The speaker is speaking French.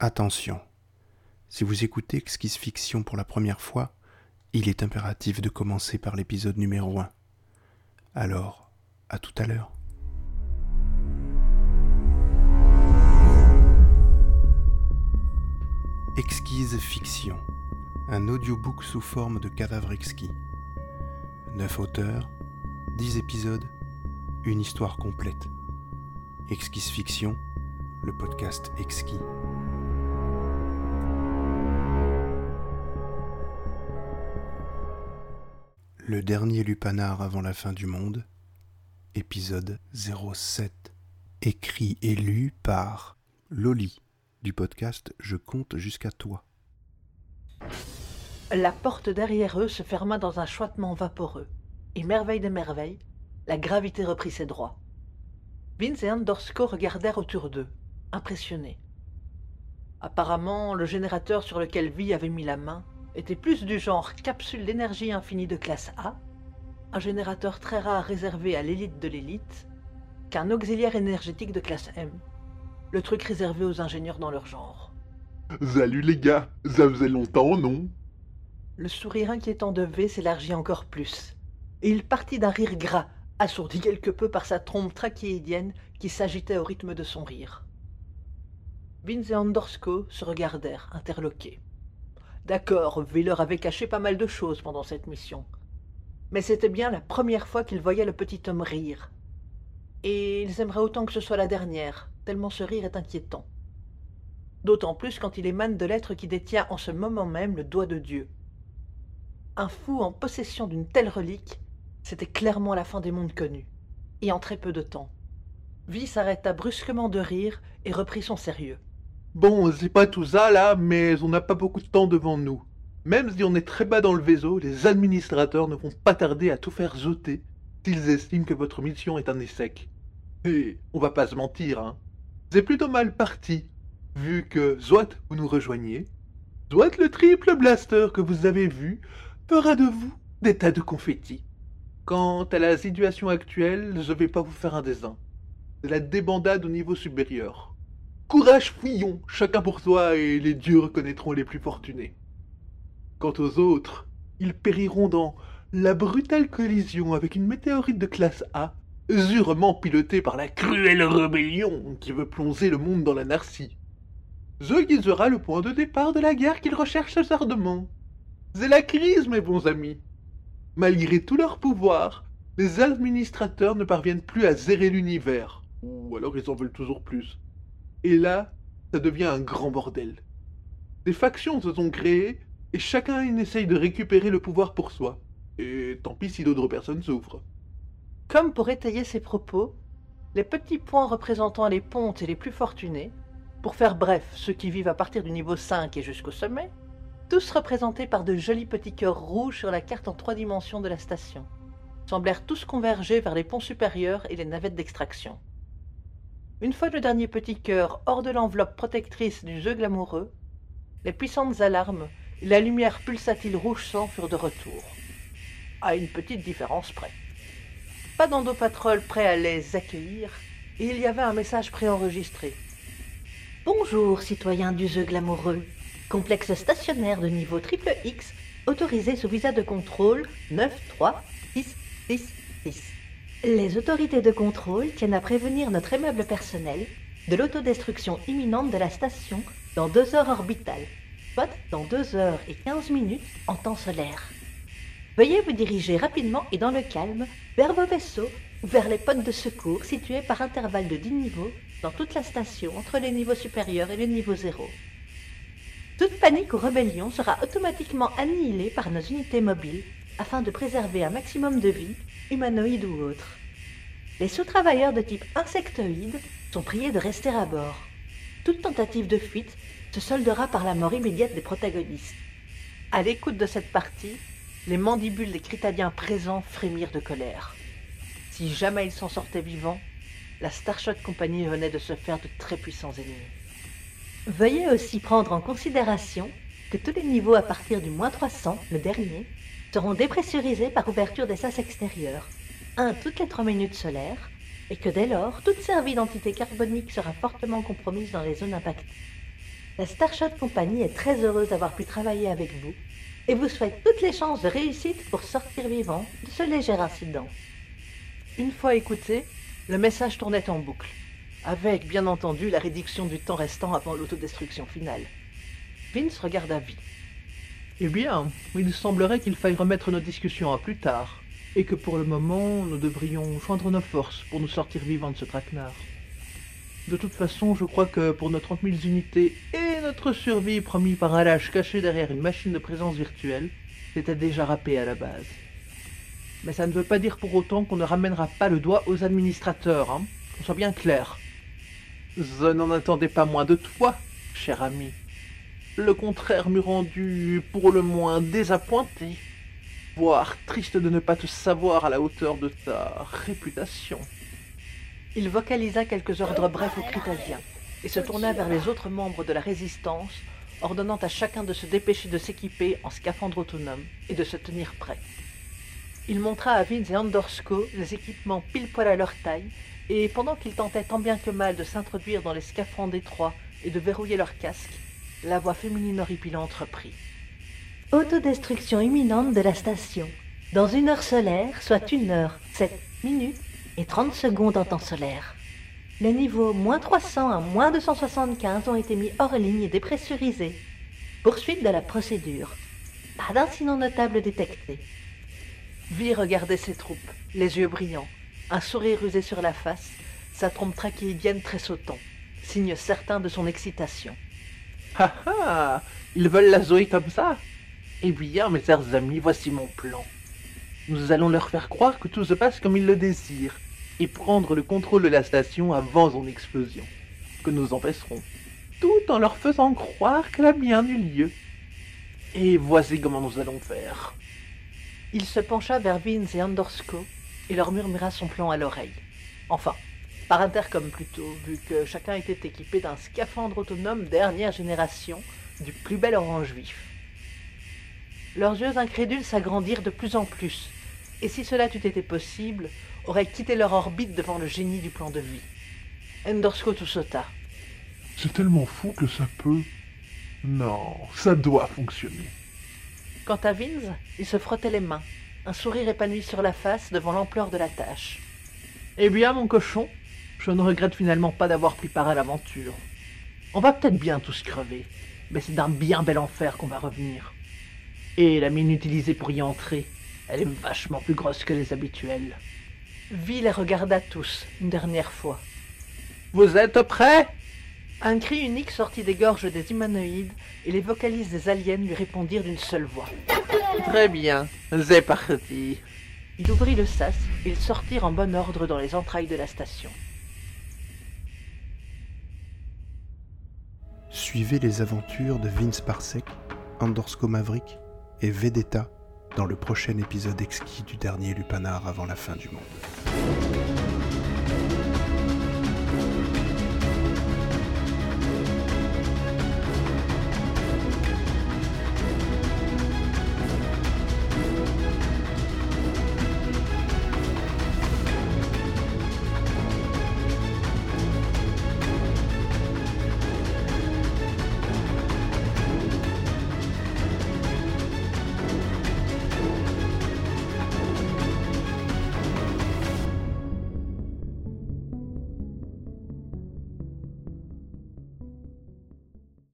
Attention, si vous écoutez Exquise Fiction pour la première fois, il est impératif de commencer par l'épisode numéro 1. Alors, à tout à l'heure. Exquise Fiction, un audiobook sous forme de cadavre exquis. Neuf auteurs, dix épisodes, une histoire complète. Exquise Fiction, le podcast exquis. Le dernier lupanar avant la fin du monde, épisode 07, écrit et lu par Loli du podcast Je compte jusqu'à toi. La porte derrière eux se ferma dans un choitement vaporeux, et merveille des merveilles, la gravité reprit ses droits. Vince et Andorsko regardèrent autour d'eux, impressionnés. Apparemment, le générateur sur lequel Vi avait mis la main était plus du genre capsule d'énergie infinie de classe A, un générateur très rare réservé à l'élite de l'élite, qu'un auxiliaire énergétique de classe M, le truc réservé aux ingénieurs dans leur genre. Salut les gars, ça faisait longtemps, non? Le sourire inquiétant de V s'élargit encore plus, et il partit d'un rire gras, assourdi quelque peu par sa trompe trachéidienne qui s'agitait au rythme de son rire. Vince et Andorsko se regardèrent, interloqués. D'accord, Wheeler avait caché pas mal de choses pendant cette mission. Mais c'était bien la première fois qu'ils voyaient le petit homme rire. Et ils aimeraient autant que ce soit la dernière, tellement ce rire est inquiétant. D'autant plus quand il émane de l'être qui détient en ce moment même le doigt de Dieu. Un fou en possession d'une telle relique, c'était clairement la fin des mondes connus, et en très peu de temps. Vi s'arrêta brusquement de rire et reprit son sérieux. Bon, c'est pas tout ça là, mais on n'a pas beaucoup de temps devant nous. Même si on est très bas dans le vaisseau, les administrateurs ne vont pas tarder à tout faire zoter s'ils estiment que votre mission est un échec. Et on va pas se mentir, hein. C'est plutôt mal parti, vu que soit vous nous rejoignez, soit le triple blaster que vous avez vu fera de vous des tas de confettis. Quant à la situation actuelle, je vais pas vous faire un dessin. C'est la débandade au niveau supérieur. Courage, fouillons, chacun pour soi, et les dieux reconnaîtront les plus fortunés. Quant aux autres, ils périront dans la brutale collision avec une météorite de classe A, sûrement pilotée par la cruelle rébellion qui veut plonger le monde dans l'anarchie. Ce qui sera le point de départ de la guerre qu'ils recherchent ardemment. C'est la crise, mes bons amis. Malgré tout leur pouvoir, les administrateurs ne parviennent plus à zérer l'univers, ou alors ils en veulent toujours plus. Et là, ça devient un grand bordel. Des factions se sont créées et chacun essaye de récupérer le pouvoir pour soi. Et tant pis si d'autres personnes souffrent. Comme pour étayer ses propos, les petits points représentant les pontes et les plus fortunés, pour faire bref ceux qui vivent à partir du niveau 5 et jusqu'au sommet, tous représentés par de jolis petits cœurs rouges sur la carte en trois dimensions de la station, semblèrent tous converger vers les ponts supérieurs et les navettes d'extraction. Une fois le dernier petit cœur hors de l'enveloppe protectrice du jeu glamoureux, les puissantes alarmes et la lumière pulsatile rouge sang furent de retour. À une petite différence près. Pas d'endopatrol prêt à les accueillir, et il y avait un message préenregistré. Bonjour, citoyens du jeu glamoureux. Complexe stationnaire de niveau triple X, autorisé sous visa de contrôle 93666. Les autorités de contrôle tiennent à prévenir notre aimable personnel de l'autodestruction imminente de la station dans deux heures orbitales, soit dans deux heures et quinze minutes en temps solaire. Veuillez vous diriger rapidement et dans le calme vers vos vaisseaux ou vers les potes de secours situés par intervalles de dix niveaux dans toute la station entre les niveaux supérieurs et le niveau zéro. Toute panique ou rébellion sera automatiquement annihilée par nos unités mobiles afin de préserver un maximum de vie, humanoïde ou autre. Les sous-travailleurs de type insectoïde sont priés de rester à bord. Toute tentative de fuite se soldera par la mort immédiate des protagonistes. À l'écoute de cette partie, les mandibules des Critadiens présents frémirent de colère. Si jamais ils s'en sortaient vivants, la Starshot Company venait de se faire de très puissants ennemis. Veuillez aussi prendre en considération que tous les niveaux à partir du moins 300, le dernier, seront dépressurisés par ouverture des sas extérieurs, un toutes les trois minutes solaires, et que dès lors, toute servie d'entité carbonique sera fortement compromise dans les zones impactées. La Starshot Company est très heureuse d'avoir pu travailler avec vous et vous souhaite toutes les chances de réussite pour sortir vivant de ce léger incident. Une fois écouté, le message tournait en boucle, avec bien entendu la réduction du temps restant avant l'autodestruction finale. Vince regarda vie. Eh bien, il semblerait qu'il faille remettre nos discussions à plus tard, et que pour le moment, nous devrions joindre nos forces pour nous sortir vivants de ce traquenard. De toute façon, je crois que pour nos 30 000 unités et notre survie promis par un lâche caché derrière une machine de présence virtuelle, c'était déjà râpé à la base. Mais ça ne veut pas dire pour autant qu'on ne ramènera pas le doigt aux administrateurs, hein, qu'on soit bien clair. Je n'en attendais pas moins de toi, cher ami. Le contraire m'eût rendu pour le moins désappointé, voire triste de ne pas te savoir à la hauteur de ta réputation. Il vocalisa quelques ordres brefs aux Critasiens et se tourna vers les autres membres de la résistance, ordonnant à chacun de se dépêcher de s'équiper en scaphandre autonome et de se tenir prêt. Il montra à Vince et Andorsko les équipements pile poil à leur taille, et pendant qu'ils tentaient tant bien que mal de s'introduire dans les scaphandres étroits et de verrouiller leurs casques, la voix féminine horripilante reprit. Autodestruction imminente de la station. Dans une heure solaire, soit une heure, sept minutes et 30 secondes en temps solaire. Les niveaux moins 300 à moins 275 ont été mis hors ligne et dépressurisés. Poursuite de la procédure. Pas d'incident notable détecté. Vi regardait ses troupes, les yeux brillants, un sourire rusé sur la face, sa trompe trachéidienne tressautant, signe certain de son excitation. Ah ah Ils veulent la Zoé comme ça Eh bien, mes chers amis, voici mon plan. Nous allons leur faire croire que tout se passe comme ils le désirent, et prendre le contrôle de la station avant son explosion, que nous empêcherons, tout en leur faisant croire qu'elle a bien eu lieu. Et voici comment nous allons faire. Il se pencha vers Vince et Andorsko et leur murmura son plan à l'oreille. Enfin, par intercom plutôt, vu que chacun était équipé d'un scaphandre autonome dernière génération du plus bel orange vif. Leurs yeux incrédules s'agrandirent de plus en plus, et si cela eût été possible, auraient quitté leur orbite devant le génie du plan de vie. Endorsko tout sauta. C'est tellement fou que ça peut. Non, ça doit fonctionner. Quant à Vince, il se frottait les mains, un sourire épanoui sur la face devant l'ampleur de la tâche. Eh bien, mon cochon, je ne regrette finalement pas d'avoir pris part à l'aventure. On va peut-être bien tous crever, mais c'est d'un bien bel enfer qu'on va revenir. Et la mine utilisée pour y entrer, elle est vachement plus grosse que les habituelles. Vi les regarda tous, une dernière fois. Vous êtes prêts Un cri unique sortit des gorges des humanoïdes et les vocalises des aliens lui répondirent d'une seule voix. Très bien, c'est parti. Il ouvrit le sas et ils sortirent en bon ordre dans les entrailles de la station. Suivez les aventures de Vince Parsec, Andorsko Maverick et Vedetta dans le prochain épisode exquis du dernier Lupanar avant la fin du monde.